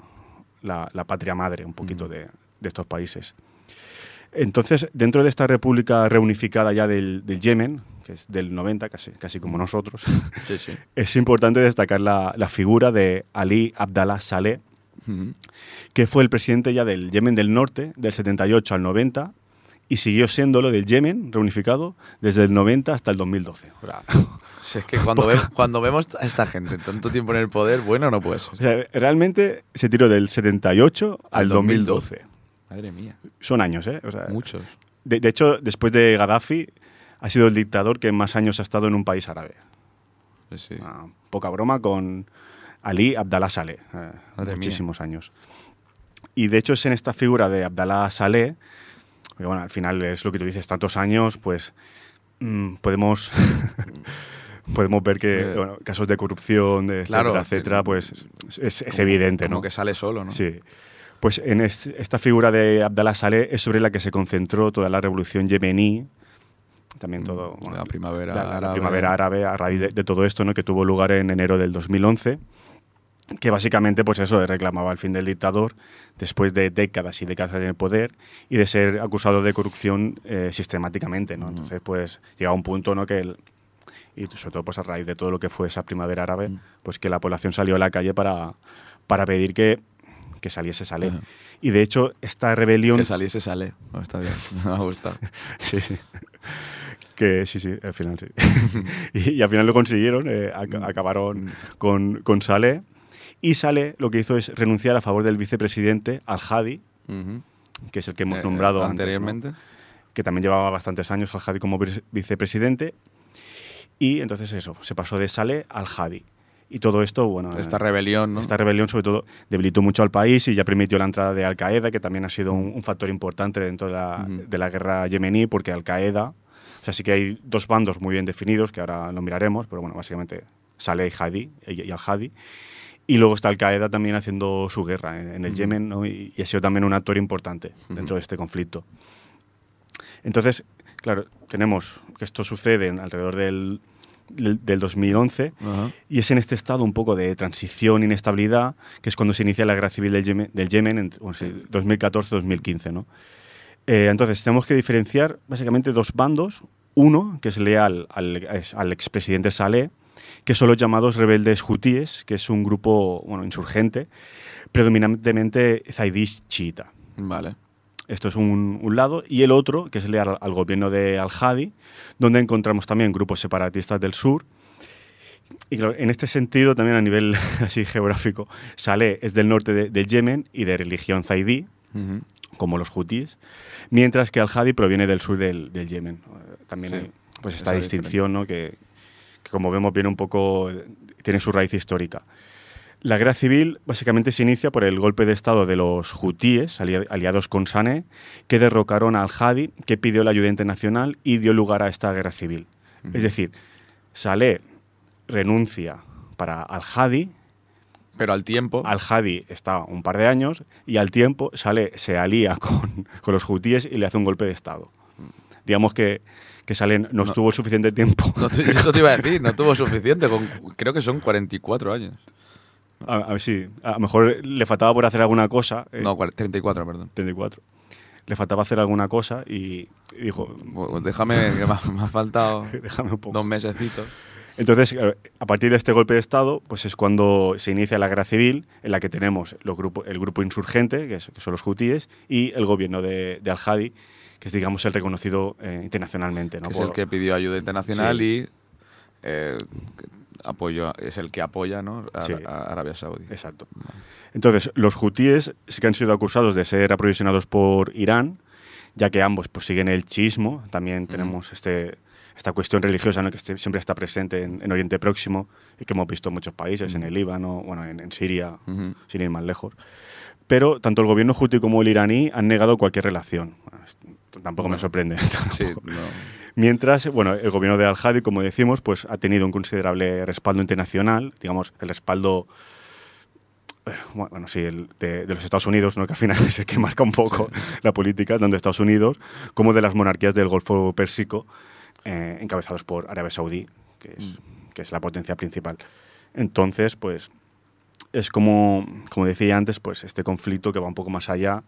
la, la patria madre un poquito de, de estos países. Entonces, dentro de esta república reunificada ya del, del Yemen, que es del 90, casi, casi como nosotros, Sí, sí. es importante destacar la, la figura de Ali Abdallah Saleh, que fue el presidente ya del Yemen del Norte, del 78 al 90, y siguió siéndolo del Yemen reunificado desde el 90 hasta el 2012. O sea, Si es que cuando, ve- cuando vemos a esta gente tanto tiempo en el poder, bueno, no puede ser. o sea, realmente se tiró del 78 al Al 2012. Madre mía, Son años, ¿eh? O sea, muchos. de, de hecho, después de Gaddafi, ha sido el dictador que más años ha estado en un país árabe. Sí, sí. Ah, poca broma con Ali Abdallah Saleh. eh, muchísimos años. Y de hecho es en esta figura de Abdallah Saleh, que bueno, al final es lo que tú dices, tantos años, pues mm, podemos, podemos ver que Eh, bueno, casos de corrupción, de claro, etcétera, etcétera, pues es, es Como- evidente, como ¿no? que sale solo, ¿no? Sí. Pues en es- esta figura de Abdallah Saleh es sobre la que se concentró toda la revolución yemení, también todo... Mm, la primavera la- la árabe. primavera árabe a raíz de, de todo esto, ¿no? que tuvo lugar en enero del 2011, que básicamente, pues eso, reclamaba el fin del dictador después de décadas y décadas en el poder y de ser acusado de corrupción eh, sistemáticamente, ¿no? Entonces, pues llega un punto, ¿no? Que el- y sobre todo pues a raíz de todo lo que fue esa primavera árabe, pues que la población salió a la calle para, para pedir que, que saliese. Ajá. Y de hecho, esta rebelión... Que saliese sale. No, está bien. Me ha gustado. Sí, sí. Que sí, sí, al final sí. y, y al final lo consiguieron, eh, ac- acabaron con, con Saleh. Y Saleh lo que hizo es renunciar a favor del vicepresidente Al-Hadi, Ujú. que es el que hemos Eh, nombrado antes, ¿no? anteriormente. que también llevaba bastantes años Al-Hadi como pres- vicepresidente. Y entonces eso, se pasó de Saleh al Hadi. Y todo esto, bueno... Esta rebelión, ¿no? esta rebelión, sobre todo, debilitó mucho al país y ya permitió la entrada de Al-Qaeda, que también ha sido un, un factor importante dentro de la, de la guerra yemení, porque Al-Qaeda, o sea, sí que hay dos bandos muy bien definidos, que ahora lo miraremos, pero bueno, básicamente Saleh y, Hadi, y, y Al-Hadi. Y luego está Al-Qaeda también haciendo su guerra en, en el. Yemen, ¿no? y, y ha sido también un actor importante dentro de este conflicto. Entonces, claro, tenemos que esto sucede en- alrededor del, del, del 2011 Ajá. y es en este estado un poco de transición, inestabilidad, que es cuando se inicia la guerra civil del Yemen, del Yemen en bueno, sí, 2014-2015. ¿no? Eh, entonces, tenemos que diferenciar básicamente dos bandos. Uno, que es leal al, al expresidente Saleh, que son los llamados rebeldes hutíes, que es un grupo bueno, insurgente, predominantemente zaidí chiita. Vale. Esto es un, un lado. Y el otro, que es leal al, al gobierno de Al-Hadi, donde encontramos también grupos separatistas del sur. Y claro, en este sentido, también a nivel así geográfico, Saleh es del norte de- del Yemen y de religión zaidí, como los hutíes, mientras que Al-Hadi proviene del sur del, del Yemen. Eh, También Sí, hay pues esa esta distinción, ¿no? que, que como vemos viene un poco, eh, tiene su raíz histórica. La guerra civil básicamente se inicia por el golpe de estado de los hutíes, ali- aliados con Sané, que derrocaron a Al-Hadi, que pidió la ayuda internacional y dio lugar a esta guerra civil. Es decir, Saleh renuncia para Al-Hadi, Pero al tiempo. Al-Hadi está un par de años y al tiempo Saleh se alía con, con los hutíes y le hace un golpe de estado. Digamos que, que no, No. estuvo suficiente tiempo. No, eso te iba a decir, no tuvo suficiente. Con, creo que son 44 años. A, a ver si, a lo mejor le faltaba por hacer alguna cosa. eh, No, cuar- 34, perdón. 34. Le faltaba hacer alguna cosa y, y dijo, Bueno, Déjame, que me ha, me ha faltado déjame un poco. dos mesecitos. Entonces, a partir de este golpe de Estado, pues es cuando se inicia la guerra civil, en la que tenemos los grupo, el grupo insurgente, que, es- que son los hutíes, y el gobierno de, de Al-Hadi, que es, digamos, el reconocido eh, internacionalmente. ¿no? que es Por- el que pidió ayuda internacional Sí. y eh, apoyo, es el que apoya ¿no? a, Sí. a Arabia Saudí. Exacto. Entonces, los hutíes sí que han sido acusados de ser aprovisionados por Irán, ya que ambos pues, siguen el chiismo. También tenemos este, esta cuestión religiosa ¿no? que este- siempre está presente en, en Oriente Próximo y que hemos visto en muchos países, en el Líbano, bueno, en, en Siria, sin ir más lejos. Pero tanto el gobierno hutí como el iraní han negado cualquier relación. Bueno, Tampoco me sorprende. Sí, tampoco. no. Mientras, bueno, el gobierno de Al-Hadi, como decimos, pues ha tenido un considerable respaldo internacional, digamos, el respaldo bueno, sí, el de, de los Estados Unidos, ¿no? que al final es el que marca un poco la política, tanto de Estados Unidos como de las monarquías del Golfo Pérsico, eh, encabezados por Arabia Saudí, que es, que es la potencia principal. Entonces, pues, es como, como decía antes, pues este conflicto que va un poco más allá,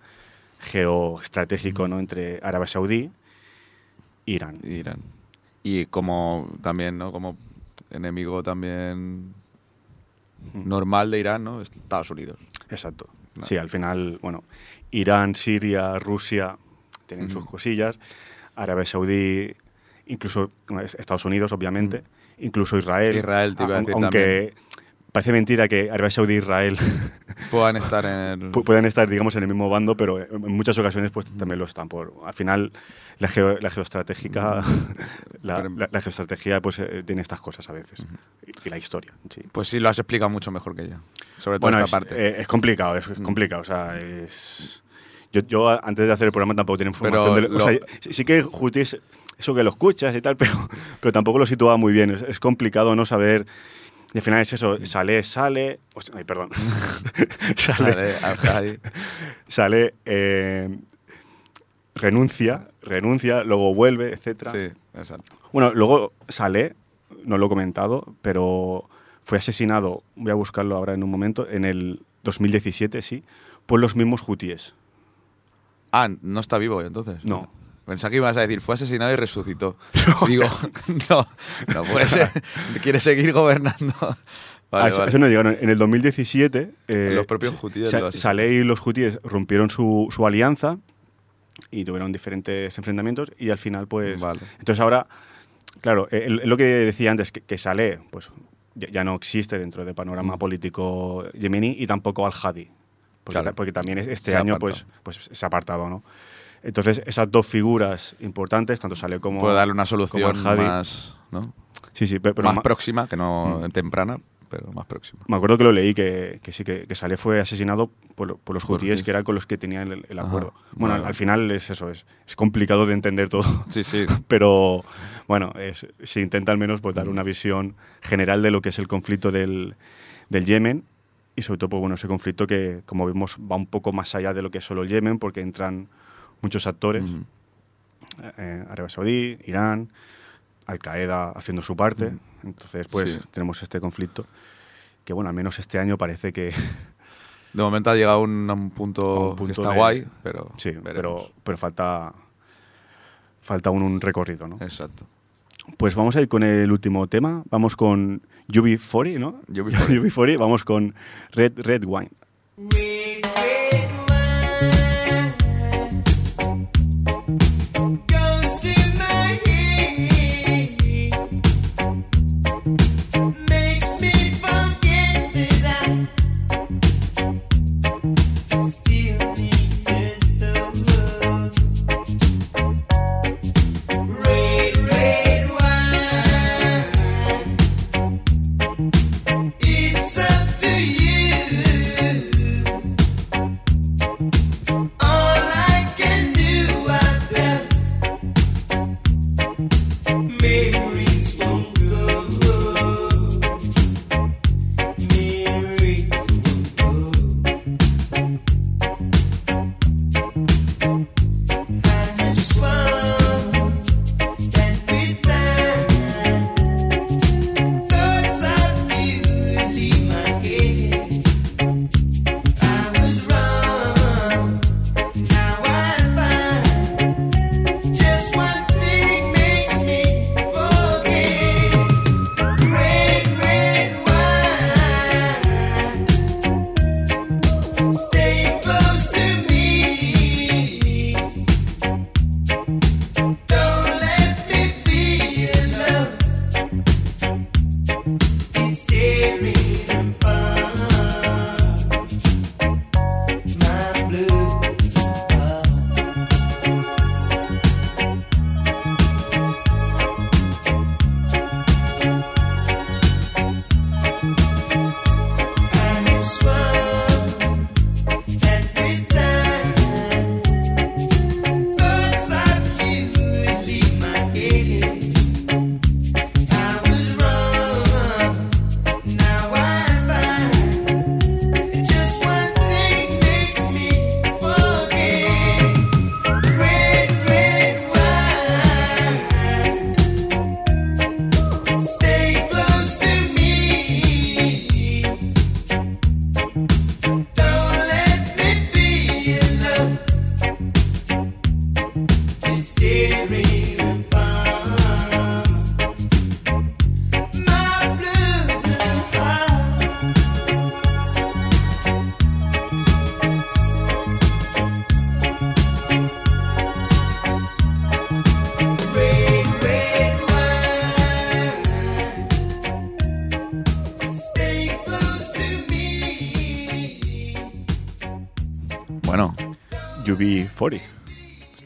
geoestratégico, ¿no? entre Arabia Saudí Irán. Irán. Y como también, ¿no? Como enemigo también normal de Irán, ¿no? Estados Unidos. Exacto. Sí, al final, bueno, Irán, Siria, Rusia tienen sus Ujú. cosillas, Arabia Saudí, incluso Estados Unidos, obviamente, incluso Israel. Israel, te iba a aun- decir Aunque parece mentira que Arabia Saudí e Israel Puedan estar en el... pu- puedan estar, digamos, en el mismo bando, pero en muchas ocasiones pues también lo están. Por, al final, la, geo- la geoestratégica, la, la- la geoestrategia pues eh, tiene estas cosas a veces. y, y la historia, sí. Pues sí, lo has explicado mucho mejor que yo. Sobre todo Bueno, esta es, parte. eh, es complicado, es, es complicado. O sea, es. Yo, yo antes de hacer el programa tampoco tenía información. Pero de, o sea, lo- sí- sí que Jutis, eso que lo escuchas y tal, pero, pero tampoco lo situaba muy bien. Es, es complicado no saber. Y al final es eso, sale, sale. hostia, ay, perdón. sale, Sale sale, eh, renuncia, renuncia, luego vuelve, etcétera. Sí, exacto. Bueno, luego sale, no lo he comentado, pero fue asesinado, voy a buscarlo ahora en un momento, en el 2017, sí, por los mismos hutíes. Ah, no está vivo entonces. No. Pensaba que ibas a decir, fue asesinado y resucitó. Digo, no, no puede ser. Quiere seguir gobernando. Vale, Ah, eso, vale. eso no llegaron. En el 2017, eh, Los propios Sa- hutíes Sa- lo. Saleh y los hutíes rompieron su, su alianza y tuvieron diferentes enfrentamientos y al final, pues... Vale. Entonces ahora, claro, eh, lo que decía antes, que, que Saleh, pues ya, ya no existe dentro del panorama Mm. político yemení y tampoco al-Hadi. Porque, Claro. ta- porque también es- este año pues, pues se ha apartado, ¿no? Entonces, esas dos figuras importantes, tanto Saleh como... Puede darle una solución más, ¿no? Sí, sí, pero, pero más ma- próxima, que no Mm. temprana, pero más próxima. Me acuerdo que lo leí, que, que sí, que, que Saleh fue asesinado por, por los hutíes, que eran con los que tenían el, el Ajá, acuerdo. Bueno, al, vale. al final es eso, es, es complicado de entender todo, Sí, sí. pero bueno, es- se intenta al menos pues, dar una visión general de lo que es el conflicto del, del Yemen y sobre todo pues, bueno, ese conflicto que, como vemos, va un poco más allá de lo que es solo el Yemen, porque entran muchos actores, Ujú. eh, Arabia Saudí, Irán, Al Qaeda haciendo su parte. Entonces, pues Sí. tenemos este conflicto que, bueno, al menos este año parece que De momento ha llegado a un, punto, que está de- guay, pero sí, veremos. pero, pero falta falta un, un recorrido, ¿no? Exacto. Pues vamos a ir con el último tema. Vamos con UB40, ¿no? UB40. UB40, vamos con Red Red Wine.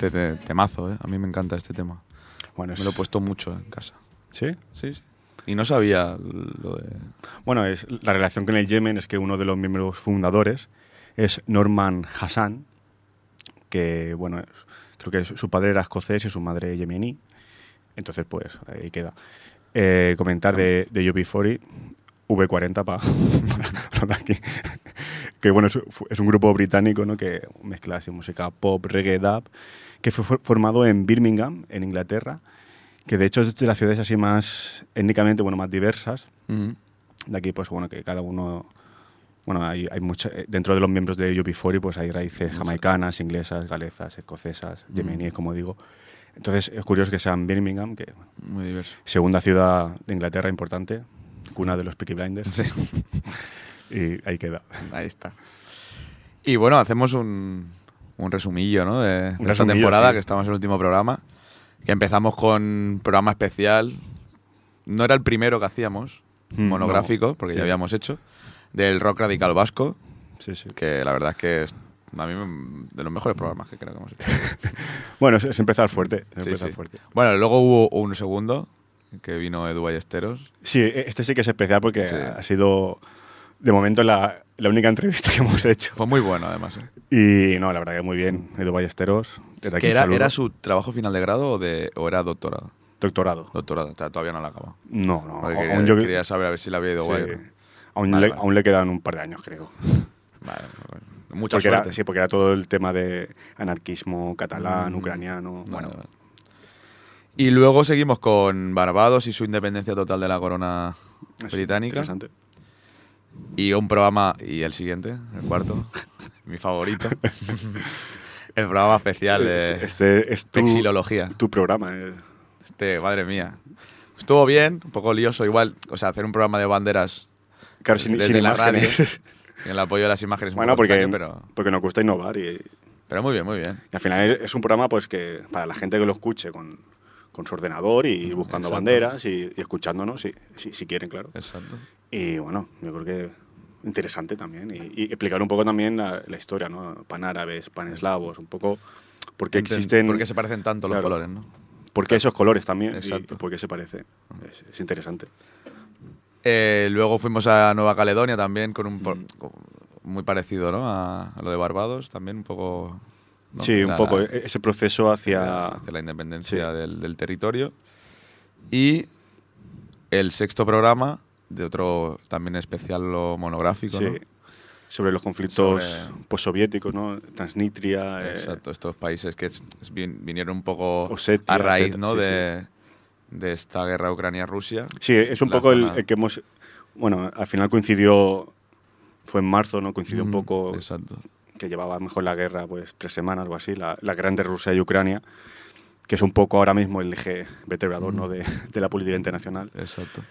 Este te- temazo, ¿eh? A mí me encanta este tema. Bueno, es, Me lo he puesto mucho en casa. ¿Sí? Sí, sí. Y no sabía lo de... Bueno, es, la relación con el Yemen es que uno de los miembros fundadores es Norman Hassan, que, bueno, creo que su padre era escocés y su madre yemení. Entonces, pues, ahí queda. Eh, comentar de, de UB40, V40 para aquí. Que, bueno, es, es un grupo británico, ¿no? Que mezcla así música pop, reggae, dub, que fue for- formado en Birmingham, en Inglaterra, que de hecho es de las ciudades así más étnicamente, bueno, más diversas Ujú. de aquí pues bueno que cada uno bueno hay, hay mucha eh, dentro de los miembros de UB40 pues hay raíces jamaicanas inglesas galesas escocesas yemeníes como digo entonces es curioso que sean Birmingham que bueno, Muy diverso. segunda ciudad de Inglaterra importante cuna de los Peaky Blinders Sí. y ahí queda Ahí está. Y bueno, hacemos un, un resumillo, ¿no? De, de esta temporada, sí. que estamos en el último programa. Que empezamos con programa especial. No era el primero que hacíamos, Mm, monográfico, no, porque sí. ya habíamos hecho, del rock radical vasco, sí sí que la verdad es que es a mí de los mejores programas que creo que hemos hecho. bueno es, es empezar fuerte es Sí, empezar sí. fuerte Bueno, luego hubo un segundo, que vino Edu Ballesteros. sí este sí que es especial porque Sí. ha sido de momento la, la única entrevista que hemos hecho Fue muy bueno, además. ¿eh? Y no, la verdad que muy bien, Edu Ballesteros. Desde aquí ¿Que era, saludo. ¿Era su trabajo final de grado o, de, o era doctorado? doctorado? Doctorado, o sea, todavía no lo ha acabado. No, no, Porque aún quería, yo quería saber a ver si le había ido sí. guay. ¿no? Aún, Vale, le, vale. aún le quedan un par de años, creo. Vale, bueno, mucha porque suerte. era, sí, porque era todo el tema de anarquismo catalán, Mm, ucraniano. vale, Bueno, vale. Y luego seguimos con Barbados y su independencia total de la corona es británica. Interesante. Y un programa, y el siguiente, el cuarto, mi favorito. el programa especial de Este es tu, exilología. tu programa. eh. Este, madre mía. Estuvo bien, un poco lioso igual, o sea, hacer un programa de banderas Claro, sin, desde sin la radio, sin el apoyo de las imágenes. bueno, porque, extraño, pero, porque nos gusta innovar y, pero muy bien, muy bien. y al final es un programa pues que para la gente que lo escuche con, con su ordenador y buscando Exacto. banderas y, y escuchándonos, si, si, si quieren, claro. Exacto. Y bueno, yo creo que interesante también. Y, y explicar un poco también la, la historia, ¿no? Pan árabes, pan eslavos, un poco por qué existen. ¿Por qué se parecen tanto los Claro. colores, no? por qué esos colores también Exacto. y por qué se parece. Es, es interesante. Eh, luego fuimos a Nueva Caledonia también con un por- Mm. con- muy parecido, ¿no? A, a lo de Barbados también un poco. ¿no? Sí, un La- poco e- ese proceso hacia. hacia la independencia Sí. del, del territorio. Y el sexto programa de otro también especial o monográfico, sí, ¿no? sobre los conflictos Sobre- postsoviéticos, ¿no? Transnistria. eh, Exacto, estos países que es- es vin- vinieron un poco Osetia, a raíz etcétera. ¿no? Sí, de, de esta guerra Ucrania-Rusia. Sí, es un poco el, zona- el que hemos. Bueno, al final coincidió. Fue en marzo, ¿no? Coincidió un poco Exacto. que llevaba mejor la guerra, pues tres semanas o así, la, la guerra entre Rusia y Ucrania, que es un poco ahora mismo el eje vertebrador ¿no? de, de la política internacional. Exacto.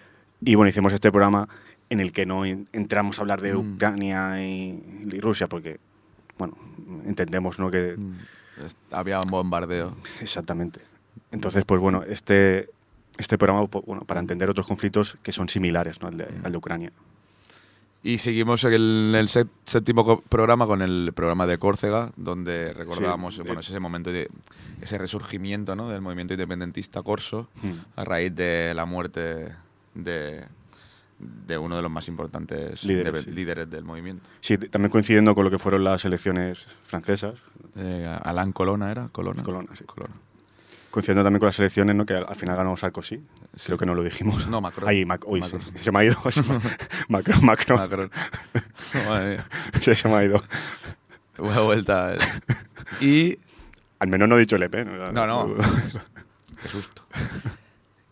Y bueno, hicimos este programa en el que no en- entramos a hablar de Mm. Ucrania y, y Rusia, porque, bueno, entendemos ¿no? que Mm, Había un bombardeo. exactamente. Entonces, pues bueno, este, este programa, pues, bueno, para entender otros conflictos que son similares ¿no? al, de, al de Ucrania. Y seguimos en el, el séptimo programa con el programa de Córcega, donde recordábamos Sí, bueno, ese momento de ese resurgimiento ¿no? del movimiento independentista corso Mm. a raíz de la muerte de, de uno de los más importantes Líderes, indepe- sí. líderes del movimiento. Sí, también coincidiendo con lo que fueron las elecciones francesas, Eh, Alain Colonna era, Colonna. Colonna, sí. Colonna. coincidiendo también con las elecciones, ¿no? que al, al final ganó Sarkozy. Creo que no lo dijimos. No, Macron. Ahí, Mac- uy, Macron. sí, se me ha ido. se Macron, Macron. Macron. Madre mía. Sí, se me ha ido. Buena vuelta. eh. Y Al menos no he dicho Le Pen. ¿verdad? No, no. Qué susto.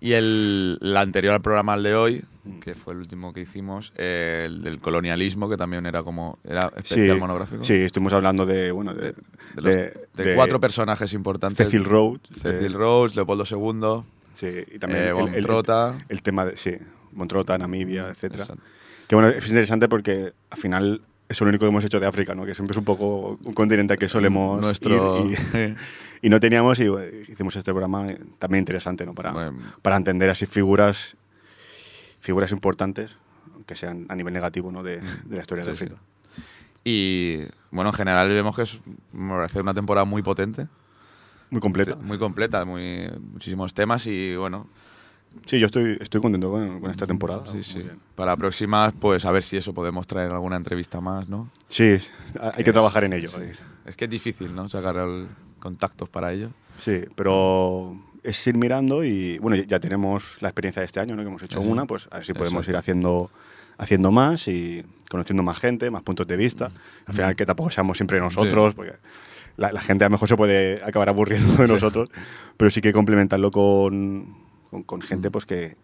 Y el, el anterior al programa al de hoy, que fue el último que hicimos, eh, el del colonialismo, que también era como era especial monográfico. Sí, estuvimos hablando de, bueno, de, De, los- de- de de cuatro personajes importantes. Cecil Rhodes. Cecil de- Rhodes, Leopoldo II, Sí, y también eh, el- el, Bontrota. el tema de, sí, Montrota, Namibia, etcétera. Exacto. Que bueno, es interesante porque al final es lo único que hemos hecho de África, ¿no? Que siempre es un poco un continente al que solemos Nuestro- ir y, y no teníamos y bueno, hicimos este programa eh, también interesante, ¿no? Para, Bueno. para entender así figuras figuras importantes que sean a nivel negativo, ¿no? De, de la historia de Sí, sí. África. Y bueno, en general vemos que es me parece una temporada muy potente, Muy completa. muy completa, muy, muchísimos temas y bueno, Sí, yo estoy, estoy contento con, con esta temporada. sí, sí. Para próximas, pues a ver si eso podemos traer alguna entrevista más, ¿no? Sí, hay que trabajar en ello. Sí. eh. Es que es difícil, ¿no? Sacar el- contactos para ello. Sí, pero es ir mirando y bueno, ya tenemos la experiencia de este año, ¿no? Que hemos hecho Eso. una, pues a ver si podemos Exacto. ir haciendo, haciendo más y conociendo más gente, más puntos de vista. Al final que tampoco seamos siempre nosotros, porque la, la gente a lo mejor se puede acabar aburriendo de nosotros, pero sí que complementarlo con, con, con gente pues que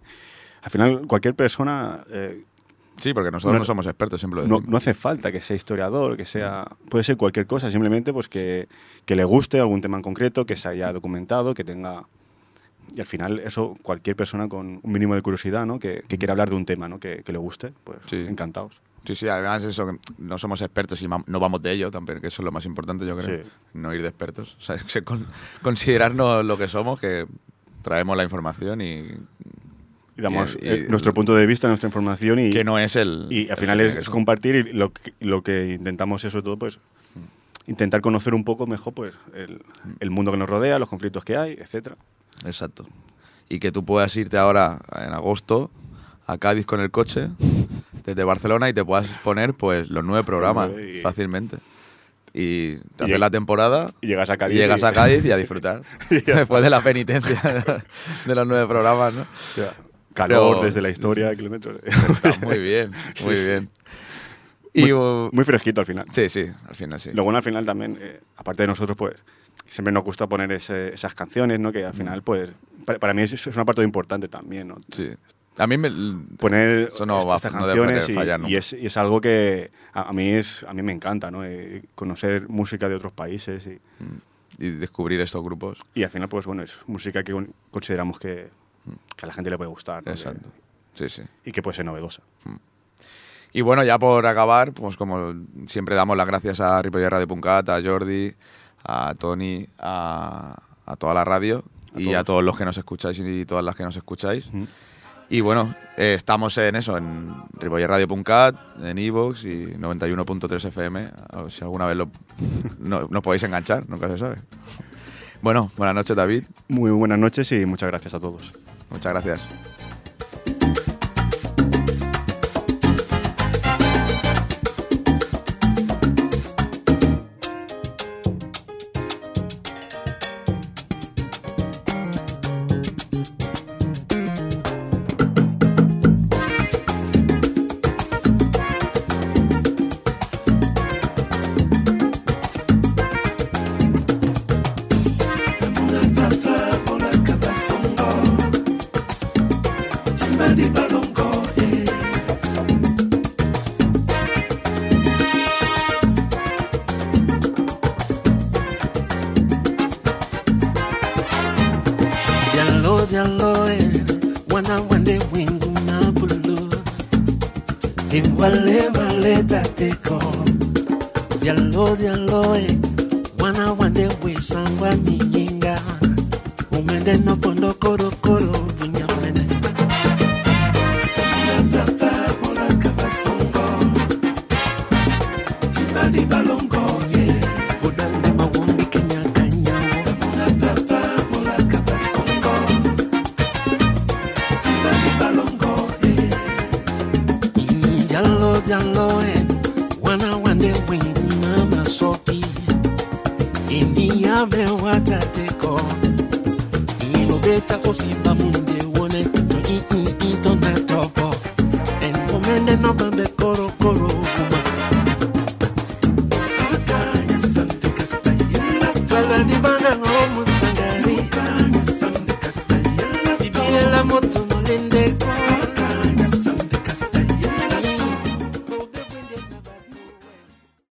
al final cualquier persona eh, Sí, porque nosotros No- no, somos expertos, siempre lo no, decimos. no hace falta que sea historiador, que sea. Puede ser cualquier cosa, simplemente pues que, que le guste algún tema en concreto, que se haya documentado, que tenga. Y al final, eso, cualquier persona con un mínimo de curiosidad, ¿no? Que, que quiera hablar de un tema, ¿no? Que, que le guste, pues Sí. encantados. Sí, sí, además eso, que no somos expertos y no vamos de ello, también, que eso es lo más importante, yo creo. Sí. No ir de expertos. O sea, es que con- considerarnos lo que somos, que traemos la información Y damos Y- y- eh, nuestro punto de vista, nuestra información y. que no es el... Y al final es, compartir y lo que, lo que intentamos es sobre todo pues intentar conocer un poco mejor pues el, el mundo que nos rodea, los conflictos que hay, etcétera. Exacto. Y que tú puedas irte ahora, en agosto, a Cádiz con el coche, desde Barcelona, y te puedas poner pues los nueve programas y- fácilmente. Y te haces la temporada, Y llegas a y Cádiz. llegas y- a Cádiz y a disfrutar. Después de la penitencia de los nueve programas, ¿no? O sea, calor Pero- desde la historia, kilómetros. Está muy bien, Sí, muy sí. bien. Muy, Y, uh, muy fresquito al final. sí, sí, al final sí. Lo bueno al final también, eh, aparte de nosotros, pues siempre nos gusta poner ese- esas canciones, ¿no? Que al final, pues, para, para mí es, es una parte importante también, ¿no? Mm. Sí. A mí me... Poner Eso no estas no debe canciones y, fallar y nunca. es, y es algo que a, a mí es a mí me encanta, ¿no? Eh, conocer música de otros países y, Y descubrir estos grupos. y al final, pues bueno, es música que con- consideramos que, que a la gente le puede gustar, ¿no? Exacto. Sí, sí. y que puede ser novedosa. Y bueno, ya por acabar, pues como siempre damos las gracias a Ripollet Radio Puncat, a Jordi, a Tony, a, a toda la radio A y todos. a todos los que nos escucháis y todas las que nos escucháis. Mm. Y bueno, eh, estamos en eso, en Ripollet Radio Puncat, en Evox y 91.3 FM. Si alguna vez lo, no, nos podéis enganchar, nunca se sabe. Bueno, buenas noches David, Muy buenas noches y muchas gracias a todos. muchas gracias.